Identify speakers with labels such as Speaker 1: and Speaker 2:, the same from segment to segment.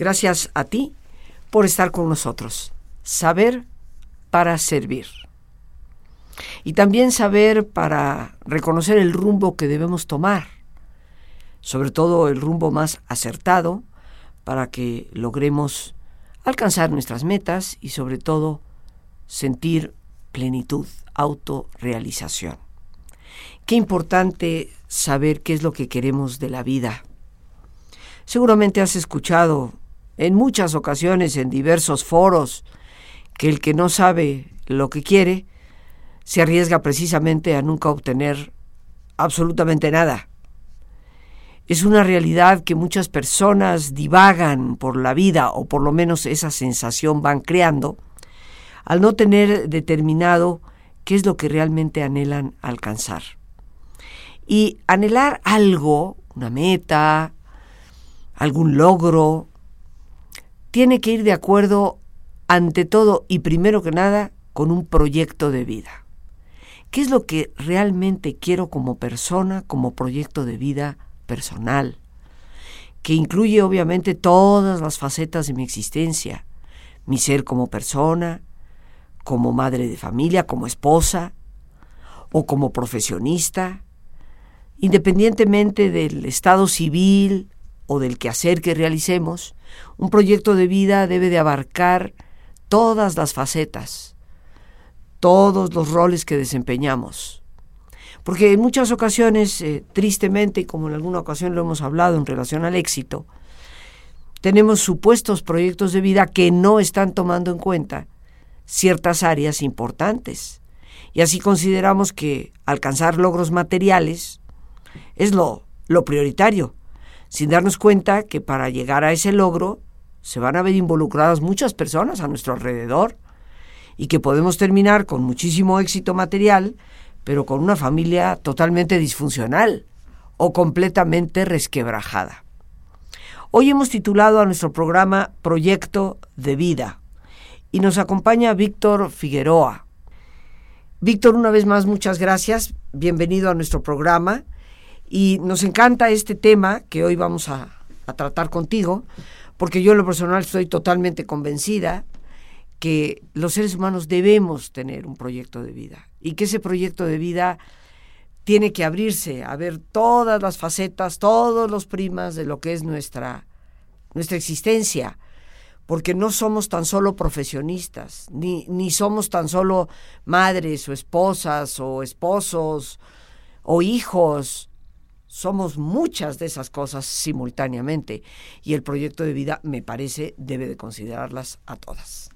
Speaker 1: Gracias a ti por estar con nosotros. Saber para servir. Y también saber para reconocer el rumbo que debemos tomar, sobre todo el rumbo más acertado para que logremos alcanzar nuestras metas y sobre todo sentir plenitud, autorrealización. Qué importante saber qué es lo que queremos de la vida. Seguramente has escuchado en muchas ocasiones en diversos foros que el que no sabe lo que quiere se arriesga precisamente a nunca obtener absolutamente nada. Es una realidad que muchas personas divagan por la vida, o por lo menos esa sensación van creando, al no tener determinado qué es lo que realmente anhelan alcanzar. Y anhelar algo, una meta, algún logro, tiene que ir de acuerdo ante todo y primero que nada con un proyecto de vida. ¿Qué es lo que realmente quiero como persona, como proyecto de vida personal? Que incluye obviamente todas las facetas de mi existencia, mi ser como persona, como madre de familia, como esposa o como profesionista, independientemente del estado civil o del quehacer que realicemos, un proyecto de vida debe de abarcar todas las facetas, todos los roles que desempeñamos. Porque en muchas ocasiones, eh, tristemente, como en alguna ocasión lo hemos hablado en relación al éxito, tenemos supuestos proyectos de vida que no están tomando en cuenta ciertas áreas importantes. Y así consideramos que alcanzar logros materiales es lo, lo prioritario, sin darnos cuenta que para llegar a ese logro se van a ver involucradas muchas personas a nuestro alrededor y que podemos terminar con muchísimo éxito material, pero con una familia totalmente disfuncional o completamente resquebrajada. Hoy hemos titulado a nuestro programa Proyecto de Vida y nos acompaña Víctor Figueroa. Víctor, una vez más, muchas gracias. Bienvenido a nuestro programa. Y nos encanta este tema que hoy vamos a, tratar contigo, porque yo en lo personal estoy totalmente convencida que los seres humanos debemos tener un proyecto de vida y que ese proyecto de vida tiene que abrirse a ver todas las facetas, todos los primas de lo que es nuestra, nuestra existencia, porque no somos tan solo profesionistas, ni, ni somos tan solo madres o esposas o esposos o hijos, somos muchas de esas cosas simultáneamente y el proyecto de vida, me parece, debe de considerarlas a todas.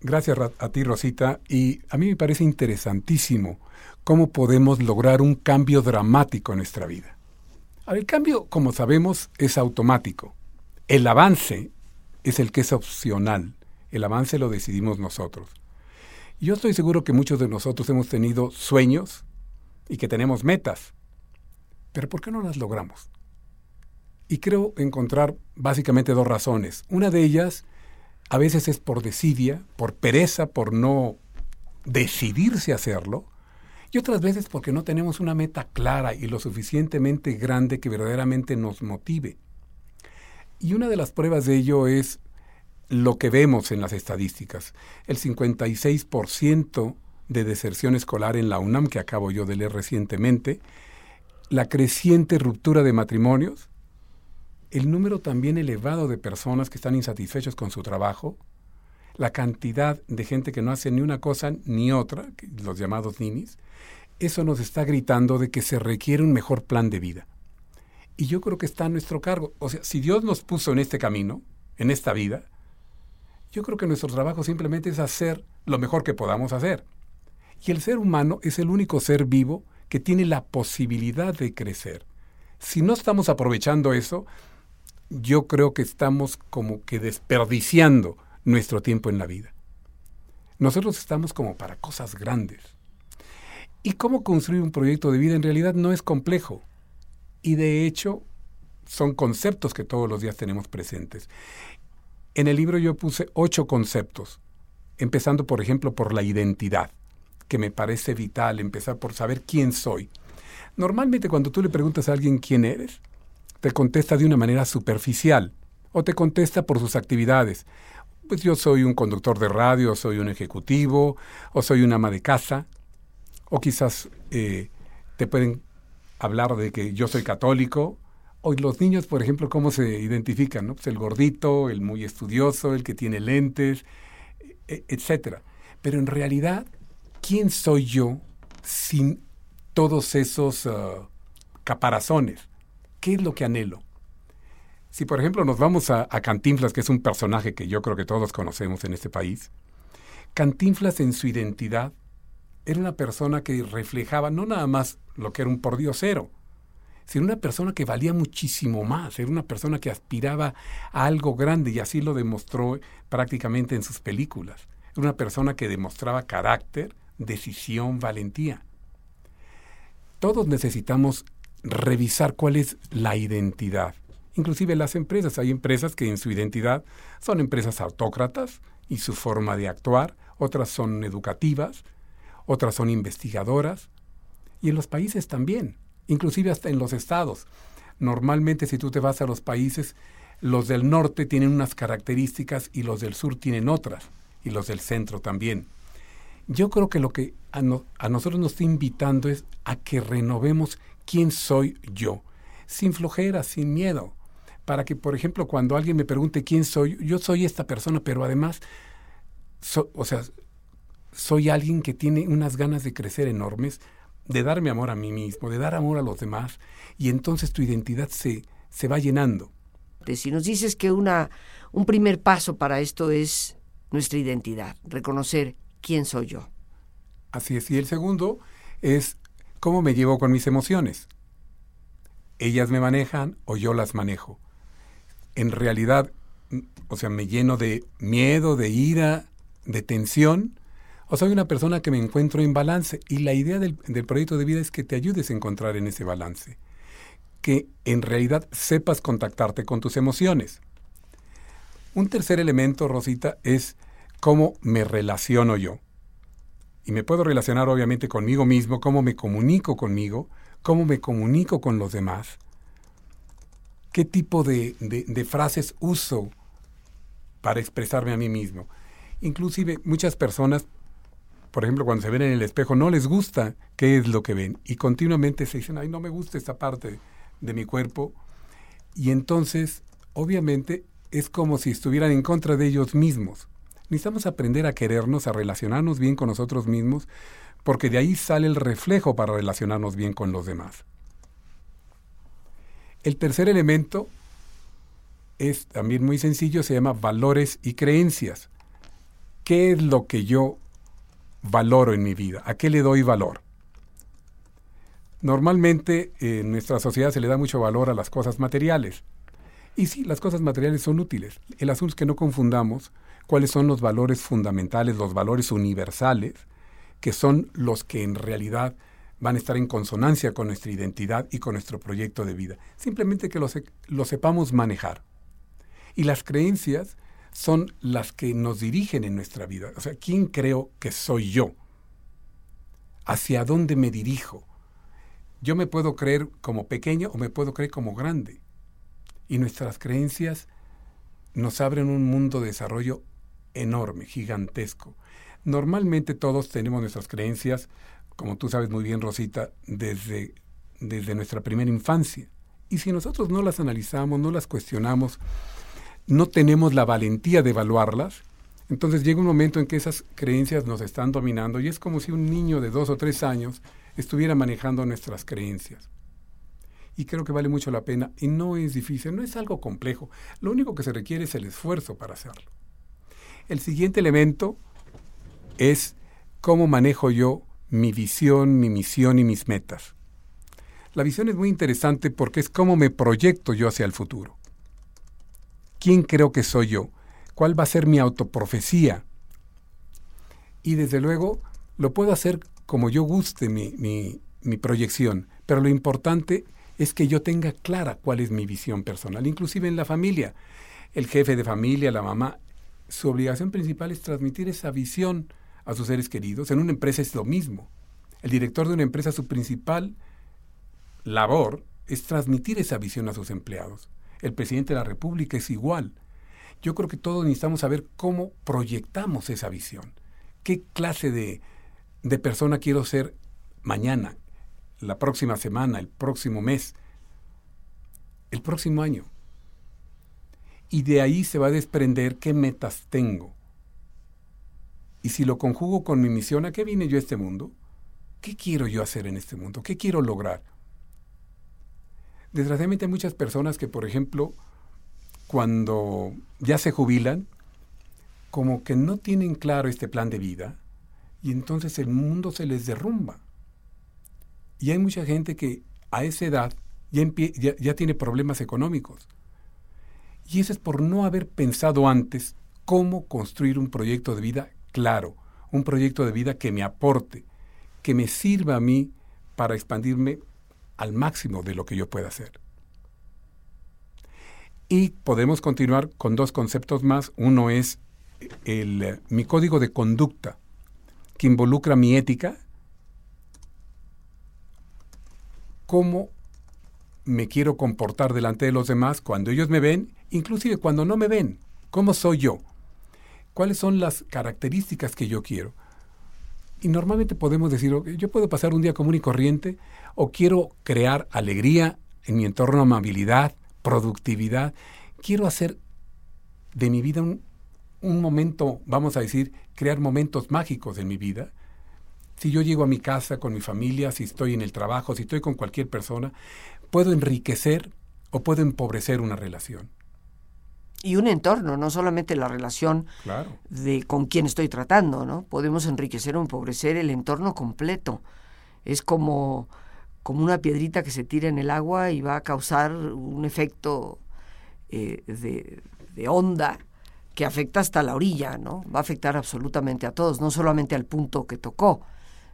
Speaker 2: Gracias a ti, Rosita. Y a mí me parece interesantísimo cómo podemos lograr un cambio dramático en nuestra vida. El cambio, como sabemos, es automático. El avance es el que es opcional. El avance lo decidimos nosotros. Yo estoy seguro que muchos de nosotros hemos tenido sueños y que tenemos metas pero ¿por qué no las logramos? Y creo encontrar básicamente dos razones. Una de ellas a veces es por desidia, por pereza, por no decidirse hacerlo, y otras veces porque no tenemos una meta clara y lo suficientemente grande que verdaderamente nos motive. Y una de las pruebas de ello es lo que vemos en las estadísticas. El 56% de deserción escolar en la UNAM, que acabo yo de leer recientemente, la creciente ruptura de matrimonios, el número también elevado de personas que están insatisfechos con su trabajo, la cantidad de gente que no hace ni una cosa ni otra, los llamados ninis, eso nos está gritando de que se requiere un mejor plan de vida. Y yo creo que está a nuestro cargo. O sea, si Dios nos puso en este camino, en esta vida, yo creo que nuestro trabajo simplemente es hacer lo mejor que podamos hacer. Y el ser humano es el único ser vivo que tiene la posibilidad de crecer. Si no estamos aprovechando eso, yo creo que estamos como que desperdiciando nuestro tiempo en la vida. Nosotros estamos como para cosas grandes. Y cómo construir un proyecto de vida en realidad no es complejo. Y de hecho, son conceptos que todos los días tenemos presentes. En el libro yo puse ocho conceptos, empezando por ejemplo por la identidad que me parece vital, empezar por saber quién soy. Normalmente cuando tú le preguntas a alguien quién eres, te contesta de una manera superficial. o te contesta por sus actividades. Pues yo soy un conductor de radio, soy un ejecutivo, o soy una ama de casa, o quizás eh, te pueden hablar de que yo soy católico, o los niños, por ejemplo, cómo se identifican, ¿no? Pues el gordito, el muy estudioso, el que tiene lentes, e, etcétera. Pero en realidad, ¿quién soy yo sin todos esos ah, caparazones? ¿Qué es lo que anhelo? Si, por ejemplo, nos vamos a, a, Cantinflas, que es un personaje que yo creo que todos conocemos en este país, Cantinflas en su identidad era una persona que reflejaba no nada más lo que era un pordiosero, sino una persona que valía muchísimo más, era una persona que aspiraba a algo grande y así lo demostró prácticamente en sus películas. Era una persona que demostraba carácter, decisión, valentía. Todos necesitamos revisar cuál es la identidad. Inclusive las empresas, hay empresas que en su identidad son empresas autócratas y su forma de actuar, otras son educativas, otras son investigadoras, y en los países también inclusive hasta en los estados. Normalmente si tú te vas a los países, los del norte tienen unas características y los del sur tienen otras, y los del centro también. Yo creo que lo que a, nosotros nos está invitando es a que renovemos quién soy yo, sin flojera, sin miedo, para que, por ejemplo, cuando alguien me pregunte quién soy, yo soy esta persona, pero además, o sea, soy alguien que tiene unas ganas de crecer enormes, de darme amor a mí mismo, de dar amor a los demás, y entonces tu identidad se, se va llenando.
Speaker 1: Si nos dices que una, un primer paso para esto es nuestra identidad, reconocer quién soy yo.
Speaker 2: Así es, y el segundo es cómo me llevo con mis emociones. Ellas me manejan o yo las manejo. En realidad, o sea, me lleno de miedo, de ira, de tensión, o soy una persona que me encuentro en balance y la idea del, proyecto de vida es que te ayudes a encontrar en ese balance, que en realidad sepas contactarte con tus emociones. Un tercer elemento, Rosita, es cómo me relaciono yo. Y me puedo relacionar obviamente conmigo mismo, cómo me comunico conmigo, cómo me comunico con los demás, qué tipo de, frases uso para expresarme a mí mismo. Inclusive muchas personas por ejemplo, cuando se ven en el espejo, no les gusta qué es lo que ven y continuamente se dicen, ay, no me gusta esta parte de mi cuerpo. Y entonces, obviamente, es como si estuvieran en contra de ellos mismos. Necesitamos aprender a querernos, a relacionarnos bien con nosotros mismos, porque de ahí sale el reflejo para relacionarnos bien con los demás. El tercer elemento es también muy sencillo, se llama valores y creencias. ¿Qué es lo que yo valoro en mi vida? ¿A qué le doy valor? Normalmente en nuestra sociedad se le da mucho valor a las cosas materiales. Y sí, las cosas materiales son útiles. El asunto es que no confundamos cuáles son los valores fundamentales, los valores universales, que son los que en realidad van a estar en consonancia con nuestra identidad y con nuestro proyecto de vida. Simplemente que los, lo sepamos manejar. Y las creencias son las que nos dirigen en nuestra vida. O sea, ¿quién creo que soy yo? ¿Hacia dónde me dirijo? Yo me puedo creer como pequeño o me puedo creer como grande. Y nuestras creencias nos abren un mundo de desarrollo enorme, gigantesco. Normalmente todos tenemos nuestras creencias, como tú sabes muy bien, Rosita, desde, desde nuestra primera infancia. Y si nosotros no las analizamos, no las cuestionamos, no tenemos la valentía de evaluarlas, entonces llega un momento en que esas creencias nos están dominando y es como si un niño de dos o tres años estuviera manejando nuestras creencias. Y creo que vale mucho la pena y no es difícil, no es algo complejo. Lo único que se requiere es el esfuerzo para hacerlo. El siguiente elemento es cómo manejo yo mi visión, mi misión y mis metas. La visión es muy interesante porque es cómo me proyecto yo hacia el futuro. ¿Quién creo que soy yo? ¿Cuál va a ser mi autoprofecía? Y desde luego lo puedo hacer como yo guste mi, mi, proyección, pero lo importante es que yo tenga clara cuál es mi visión personal, inclusive en la familia. El jefe de familia, la mamá, su obligación principal es transmitir esa visión a sus seres queridos. En una empresa es lo mismo. El director de una empresa, su principal labor es transmitir esa visión a sus empleados. el presidente de la República es igual. Yo creo que todos necesitamos saber cómo proyectamos esa visión. ¿Qué clase de, de persona quiero ser mañana, la próxima semana, el próximo mes, el próximo año? Y de ahí se va a desprender qué metas tengo. Y si lo conjugo con mi misión, ¿a qué vine yo a este mundo? ¿Qué quiero yo hacer en este mundo? ¿Qué quiero lograr? Desgraciadamente hay muchas personas que, por ejemplo, cuando ya se jubilan, como que no tienen claro este plan de vida y entonces el mundo se les derrumba. Y hay mucha gente que a esa edad ya, ya, tiene problemas económicos. Y eso es por no haber pensado antes cómo construir un proyecto de vida claro, un proyecto de vida que me aporte, que me sirva a mí para expandirme al máximo de lo que yo pueda hacer. Y podemos continuar con dos conceptos más. Uno es el, mi código de conducta, que involucra mi ética, cómo me quiero comportar delante de los demás cuando ellos me ven, inclusive cuando no me ven, cómo soy yo, cuáles son las características que yo quiero. Y normalmente podemos decir, yo puedo pasar un día común y corriente o quiero crear alegría en mi entorno, amabilidad, productividad. Quiero hacer de mi vida un, un momento, vamos a decir, crear momentos mágicos en mi vida. Si yo llego a mi casa con mi familia, si estoy en el trabajo, si estoy con cualquier persona, puedo enriquecer o puedo empobrecer una relación
Speaker 1: y un entorno, no solamente la relación de con quién estoy tratando, ¿no? Podemos enriquecer o empobrecer el entorno completo. Es como, como una piedrita que se tira en el agua y va a causar un efecto eh, de, de onda que afecta hasta la orilla, ¿no? Va a afectar absolutamente a todos, no solamente al punto que tocó.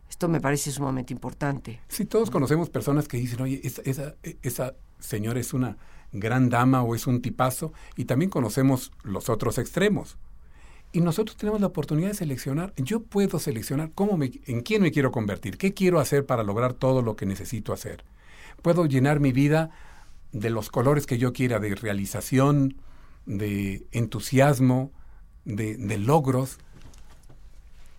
Speaker 1: Esto me parece sumamente importante.
Speaker 2: Sí, todos conocemos personas que dicen, oye, esa, esa, esa señora es una gran dama o es un tipazo, y también conocemos los otros extremos. Y nosotros tenemos la oportunidad de seleccionar, yo puedo seleccionar cómo me, en quién me quiero convertir, qué quiero hacer para lograr todo lo que necesito hacer. Puedo llenar mi vida de los colores que yo quiera, de realización, de entusiasmo, de, de logros,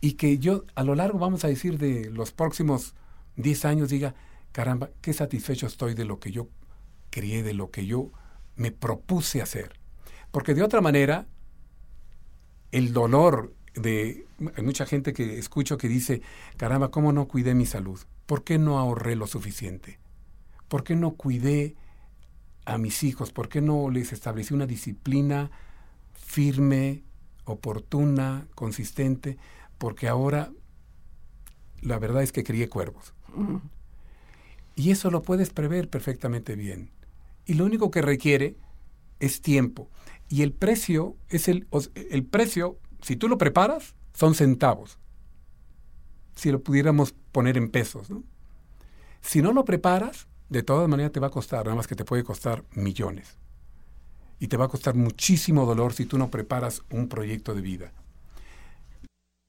Speaker 2: y que yo a lo largo, vamos a decir, de los próximos 10 años diga, caramba, qué satisfecho estoy de lo que yo crié, de lo que yo me propuse hacer. Porque de otra manera, el dolor de hay mucha gente que escucho que dice, caramba, ¿cómo no cuidé mi salud? ¿Por qué no ahorré lo suficiente? ¿Por qué no cuidé a mis hijos? ¿Por qué no les establecí una disciplina firme, oportuna, consistente? Porque ahora la verdad es que crié cuervos. Y eso lo puedes prever perfectamente bien y lo único que requiere es tiempo. Y el precio es el, el precio, si tú lo preparas, son centavos. Si lo pudiéramos poner en pesos, ¿no? Si no lo preparas, de todas maneras te va a costar, nada más que te puede costar millones. Y te va a costar muchísimo dolor si tú no preparas un proyecto de vida.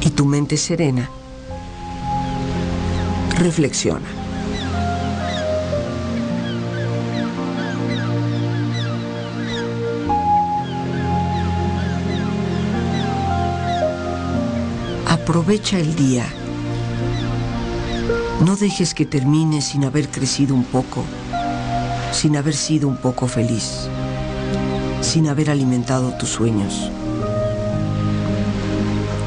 Speaker 1: y tu mente serena, reflexiona. Aprovecha el día. No dejes que termine sin haber crecido un poco, sin haber sido un poco feliz, sin haber alimentado tus sueños.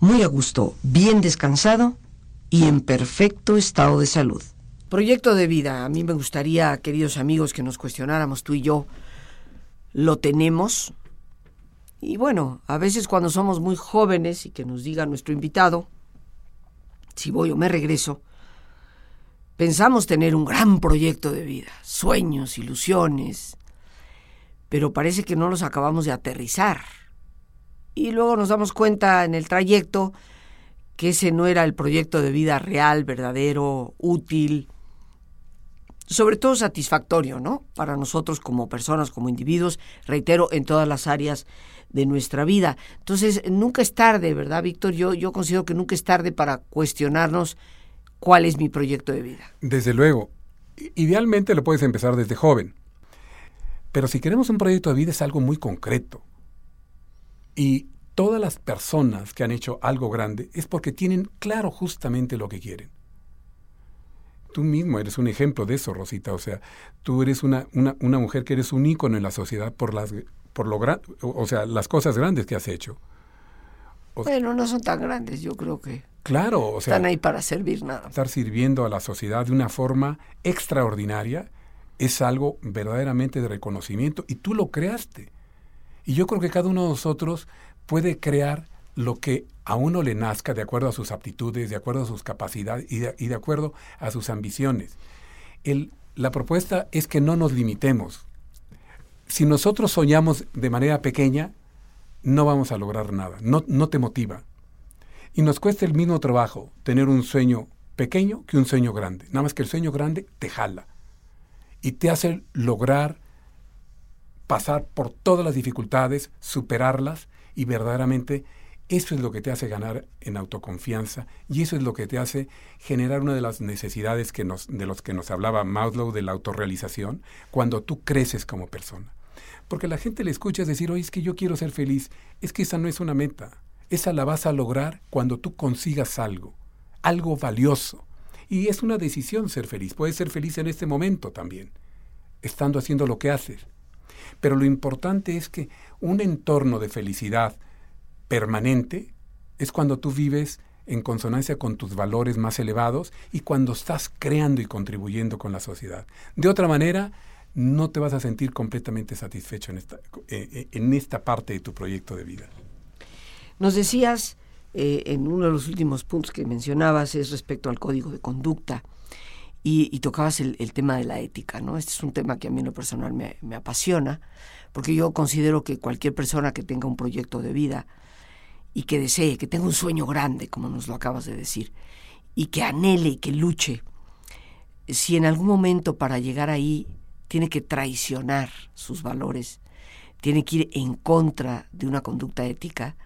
Speaker 1: muy a gusto, bien descansado y en perfecto estado de salud. Proyecto de vida. A mí me gustaría, queridos amigos, que nos cuestionáramos tú y yo. ¿Lo tenemos? Y bueno, a veces cuando somos muy jóvenes y que nos diga nuestro invitado, si voy o me regreso, pensamos tener un gran proyecto de vida, sueños, ilusiones, pero parece que no los acabamos de aterrizar. Y luego nos damos cuenta en el trayecto que ese no era el proyecto de vida real, verdadero, útil, sobre todo satisfactorio, ¿no? Para nosotros como personas, como individuos, reitero, en todas las áreas de nuestra vida. Entonces, nunca es tarde, ¿verdad, Víctor? Yo, yo considero que nunca es tarde para cuestionarnos cuál es mi proyecto de vida.
Speaker 2: Desde luego. Idealmente lo puedes empezar desde joven. Pero si queremos un proyecto de vida es algo muy concreto. Y todas las personas que han hecho algo grande es porque tienen claro justamente lo que quieren. Tú mismo eres un ejemplo de eso, Rosita. O sea, tú eres una, una, una mujer que eres un ícono en la sociedad por las por lo o sea, las cosas grandes que has hecho.
Speaker 1: bueno, no son tan grandes, yo creo que.
Speaker 2: Claro, o sea.
Speaker 1: Están ahí para servir nada.
Speaker 2: Estar sirviendo a la sociedad de una forma extraordinaria es algo verdaderamente de reconocimiento y tú lo creaste. Y yo creo que cada uno de nosotros puede crear lo que a uno le nazca de acuerdo a sus aptitudes, de acuerdo a sus capacidades y de, acuerdo a sus ambiciones. La propuesta es que no nos limitemos, si nosotros soñamos de manera pequeña, no vamos a lograr nada, no, no te motiva. Y nos cuesta el mismo trabajo tener un sueño pequeño que un sueño grande. Nada más que el sueño grande te jala y te hace lograr pasar por todas las dificultades, superarlas y verdaderamente eso es lo que te hace ganar en autoconfianza y eso es lo que te hace generar una de las necesidades que de los que nos hablaba Maslow de la autorrealización, cuando tú creces como persona. Porque la gente le escucha decir, oye, es que yo quiero ser feliz. Es que esa no es una meta. Esa la vas a lograr cuando tú consigas algo, algo valioso. Y es una decisión ser feliz. Puedes ser feliz en este momento también, estando haciendo lo que haces. Pero lo importante es que un entorno de felicidad permanente es cuando tú vives en consonancia con tus valores más elevados y cuando estás creando y contribuyendo con la sociedad. De otra manera, no te vas a sentir completamente satisfecho en esta, eh, eh, en esta parte de tu proyecto de vida.
Speaker 1: Nos decías, eh, en uno de los últimos puntos que mencionabas, es respecto al código de conducta. Y, tocabas el, tema de la ética, ¿no? Este es un tema que a mí en lo personal me, me apasiona, porque yo considero que cualquier persona que tenga un proyecto de vida y que desee, que tenga un sueño grande, como nos lo acabas de decir, y que anhele y que luche, si en algún momento para llegar ahí tiene que traicionar sus valores, tiene que ir en contra de una conducta ética,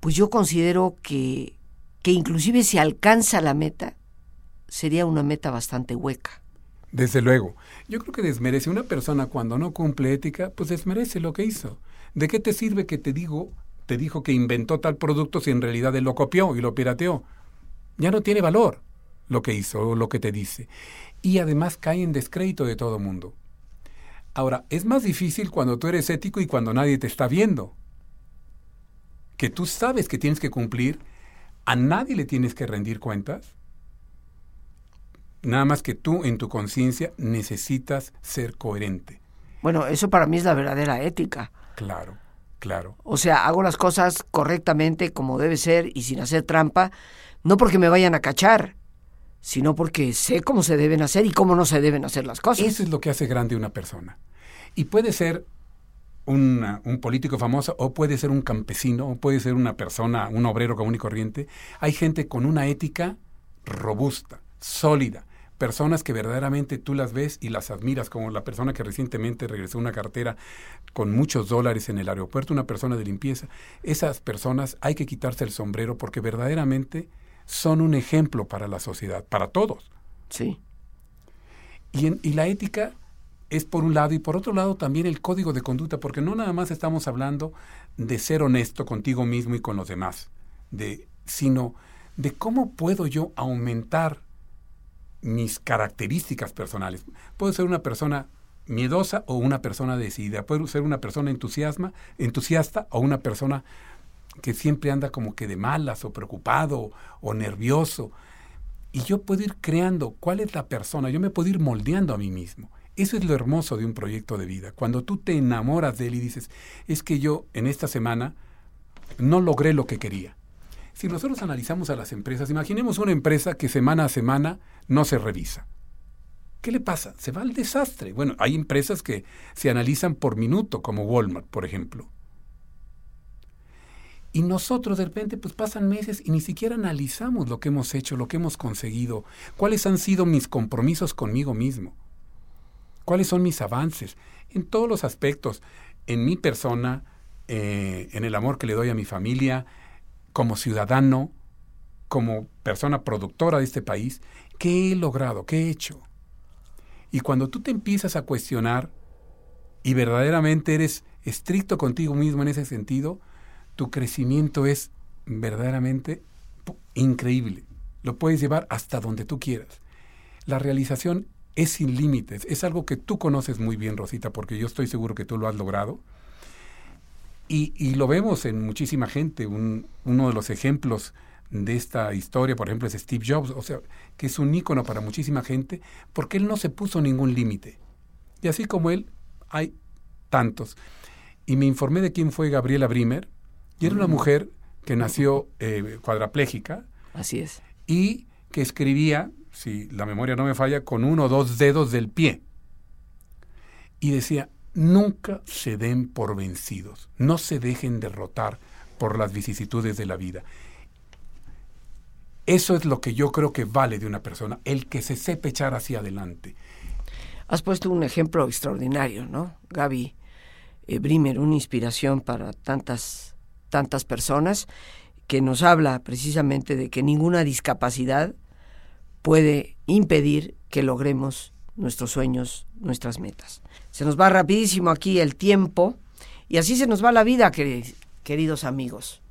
Speaker 1: pues yo considero que, que inclusive si alcanza la meta, sería una meta bastante hueca.
Speaker 2: Desde luego. Yo creo que desmerece una persona cuando no cumple ética, pues desmerece lo que hizo. ¿De qué te sirve que te digo, te dijo que inventó tal producto si en realidad él lo copió y lo pirateó? Ya no tiene valor lo que hizo o lo que te dice. Y además cae en descrédito de todo mundo. Ahora, es más difícil cuando tú eres ético y cuando nadie te está viendo. Que tú sabes que tienes que cumplir, a nadie le tienes que rendir cuentas. Nada más que tú en tu conciencia necesitas ser coherente.
Speaker 1: Bueno, eso para mí es la verdadera ética.
Speaker 2: Claro, claro.
Speaker 1: O sea, hago las cosas correctamente como debe ser y sin hacer trampa, no porque me vayan a cachar, sino porque sé cómo se deben hacer y cómo no se deben hacer las cosas.
Speaker 2: Eso es lo que hace grande una persona. Y puede ser un político famoso o puede ser un campesino o puede ser una persona, un obrero común y corriente. Hay gente con una ética robusta, sólida, personas que verdaderamente tú las ves y las admiras, como la persona que recientemente regresó una cartera con muchos dólares en el aeropuerto, una persona de limpieza. Esas personas hay que quitarse el sombrero porque verdaderamente son un ejemplo para la sociedad, para todos.
Speaker 1: Sí.
Speaker 2: Y, y la ética es por un lado y por otro lado también el código de conducta, porque no nada más estamos hablando de ser honesto contigo mismo y con los demás, de, sino de cómo puedo yo aumentar mis características personales. Puedo ser una persona miedosa o una persona decidida, puedo ser una persona entusiasma, entusiasta o una persona que siempre anda como que de malas o preocupado o nervioso. Y yo puedo ir creando cuál es la persona, yo me puedo ir moldeando a mí mismo. Eso es lo hermoso de un proyecto de vida. Cuando tú te enamoras de él y dices, es que yo en esta semana no logré lo que quería. Si nosotros analizamos a las empresas, imaginemos una empresa que semana a semana no se revisa. ¿Qué le pasa? Se va al desastre. Bueno, hay empresas que se analizan por minuto, como Walmart, por ejemplo. Y nosotros de repente pues pasan meses y ni siquiera analizamos lo que hemos hecho, lo que hemos conseguido, cuáles han sido mis compromisos conmigo mismo cuáles son mis avances en todos los aspectos, en mi persona, eh, en el amor que le doy a mi familia, como ciudadano, como persona productora de este país, ¿qué he logrado? ¿Qué he hecho? Y cuando tú te empiezas a cuestionar y verdaderamente eres estricto contigo mismo en ese sentido, tu crecimiento es verdaderamente increíble. Lo puedes llevar hasta donde tú quieras. La realización es sin límites. Es algo que tú conoces muy bien, Rosita, porque yo estoy seguro que tú lo has logrado. Y, lo vemos en muchísima gente. uno de los ejemplos de esta historia, por ejemplo, es Steve Jobs, o sea, que es un ícono para muchísima gente, porque él no se puso ningún límite. Y así como él, hay tantos. Y me informé de quién fue Gabriela Brimer, y era una mujer que nació eh, cuadraplégica.
Speaker 1: Así es.
Speaker 2: Y que escribía si la memoria no me falla, con uno o dos dedos del pie. Y decía, nunca se den por vencidos, no se dejen derrotar por las vicisitudes de la vida. Eso es lo que yo creo que vale de una persona, el que se sepa echar hacia adelante.
Speaker 1: Has puesto un ejemplo extraordinario, ¿no? Gaby eh, Brimer, una inspiración para tantas, tantas personas, que nos habla precisamente de que ninguna discapacidad puede impedir que logremos nuestros sueños, nuestras metas. Se nos va rapidísimo aquí el tiempo y así se nos va la vida, queridos amigos.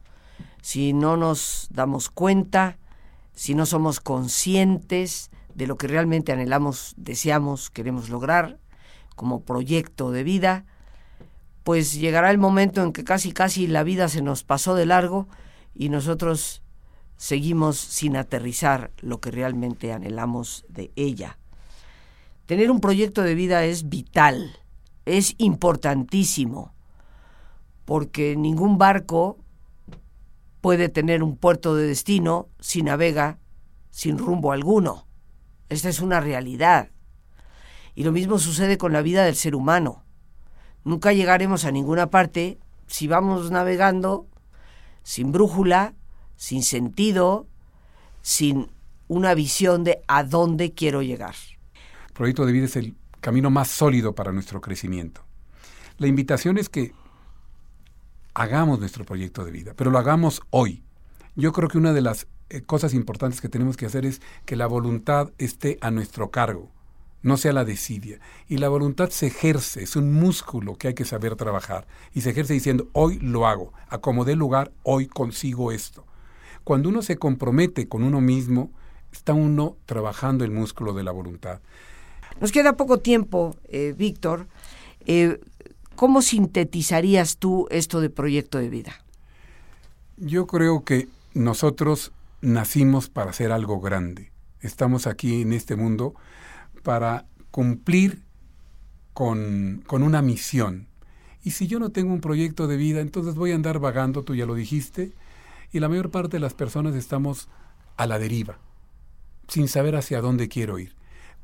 Speaker 1: Si no nos damos cuenta, si no somos conscientes de lo que realmente anhelamos, deseamos, queremos lograr como proyecto de vida, pues llegará el momento en que casi casi la vida se nos pasó de largo y nosotros seguimos sin aterrizar lo que realmente anhelamos de ella. Tener un proyecto de vida es vital, es importantísimo, porque ningún barco puede tener un puerto de destino si navega sin rumbo alguno. Esta es una realidad. Y lo mismo sucede con la vida del ser humano. Nunca llegaremos a ninguna parte si vamos navegando sin brújula sin sentido, sin una visión de a dónde quiero llegar.
Speaker 2: El proyecto de vida es el camino más sólido para nuestro crecimiento. La invitación es que hagamos nuestro proyecto de vida, pero lo hagamos hoy. Yo creo que una de las eh, cosas importantes que tenemos que hacer es que la voluntad esté a nuestro cargo, no sea la desidia. Y la voluntad se ejerce, es un músculo que hay que saber trabajar. Y se ejerce diciendo, hoy lo hago, acomodé lugar, hoy consigo esto. Cuando uno se compromete con uno mismo, está uno trabajando el músculo de la voluntad.
Speaker 1: Nos queda poco tiempo, eh, Víctor. Eh, ¿Cómo sintetizarías tú esto de proyecto de vida?
Speaker 2: Yo creo que nosotros nacimos para hacer algo grande. Es estamos aquí en este mundo para cumplir con, con una misión. Y si yo no tengo un proyecto de vida, entonces voy a andar vagando, tú ya lo dijiste, y la mayor parte de las personas estamos a la deriva, sin saber hacia dónde quiero ir.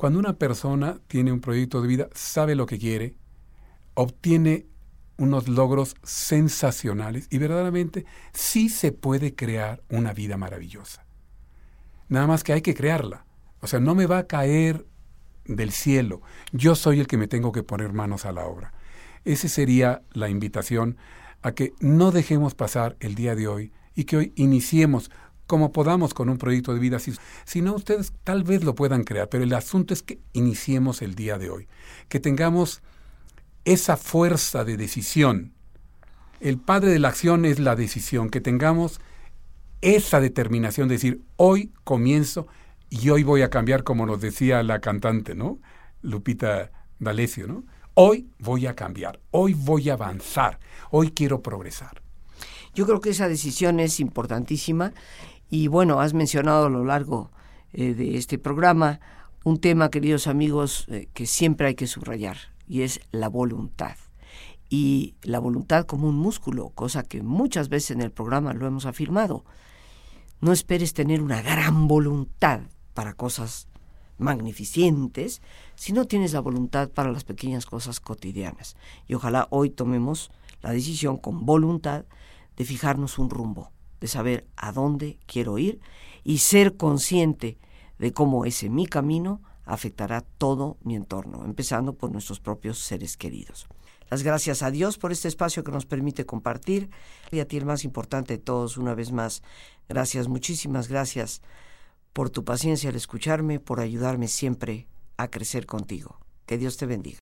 Speaker 2: Cuando una persona tiene un proyecto de vida, sabe lo que quiere, obtiene unos logros sensacionales y verdaderamente sí se puede crear una vida maravillosa. Nada más que hay que crearla. O sea, no me va a caer del cielo. Yo soy el que me tengo que poner manos a la obra. Esa sería la invitación a que no dejemos pasar el día de hoy y que hoy iniciemos como podamos con un proyecto de vida. Si, no, ustedes tal vez lo puedan crear, pero el asunto es que iniciemos el día de hoy, que tengamos esa fuerza de decisión. El padre de la acción es la decisión, que tengamos esa determinación de decir, hoy comienzo y hoy voy a cambiar, como nos decía la cantante, ¿no? Lupita D'Alessio, ¿no? Hoy voy a cambiar, hoy voy a avanzar, hoy quiero progresar.
Speaker 1: Yo creo que esa decisión es importantísima y bueno, has mencionado a lo largo eh, de este programa un tema, queridos amigos, eh, que siempre hay que subrayar y es la voluntad. Y la voluntad como un músculo, cosa que muchas veces en el programa lo hemos afirmado. No esperes tener una gran voluntad para cosas magnificentes si no tienes la voluntad para las pequeñas cosas cotidianas. Y ojalá hoy tomemos la decisión con voluntad de fijarnos un rumbo, de saber a dónde quiero ir y ser consciente de cómo ese mi camino afectará todo mi entorno, empezando por nuestros propios seres queridos. Las gracias a Dios por este espacio que nos permite compartir y a ti el más importante de todos, una vez más, gracias, muchísimas gracias por tu paciencia al escucharme, por ayudarme siempre a crecer contigo. Que Dios te bendiga.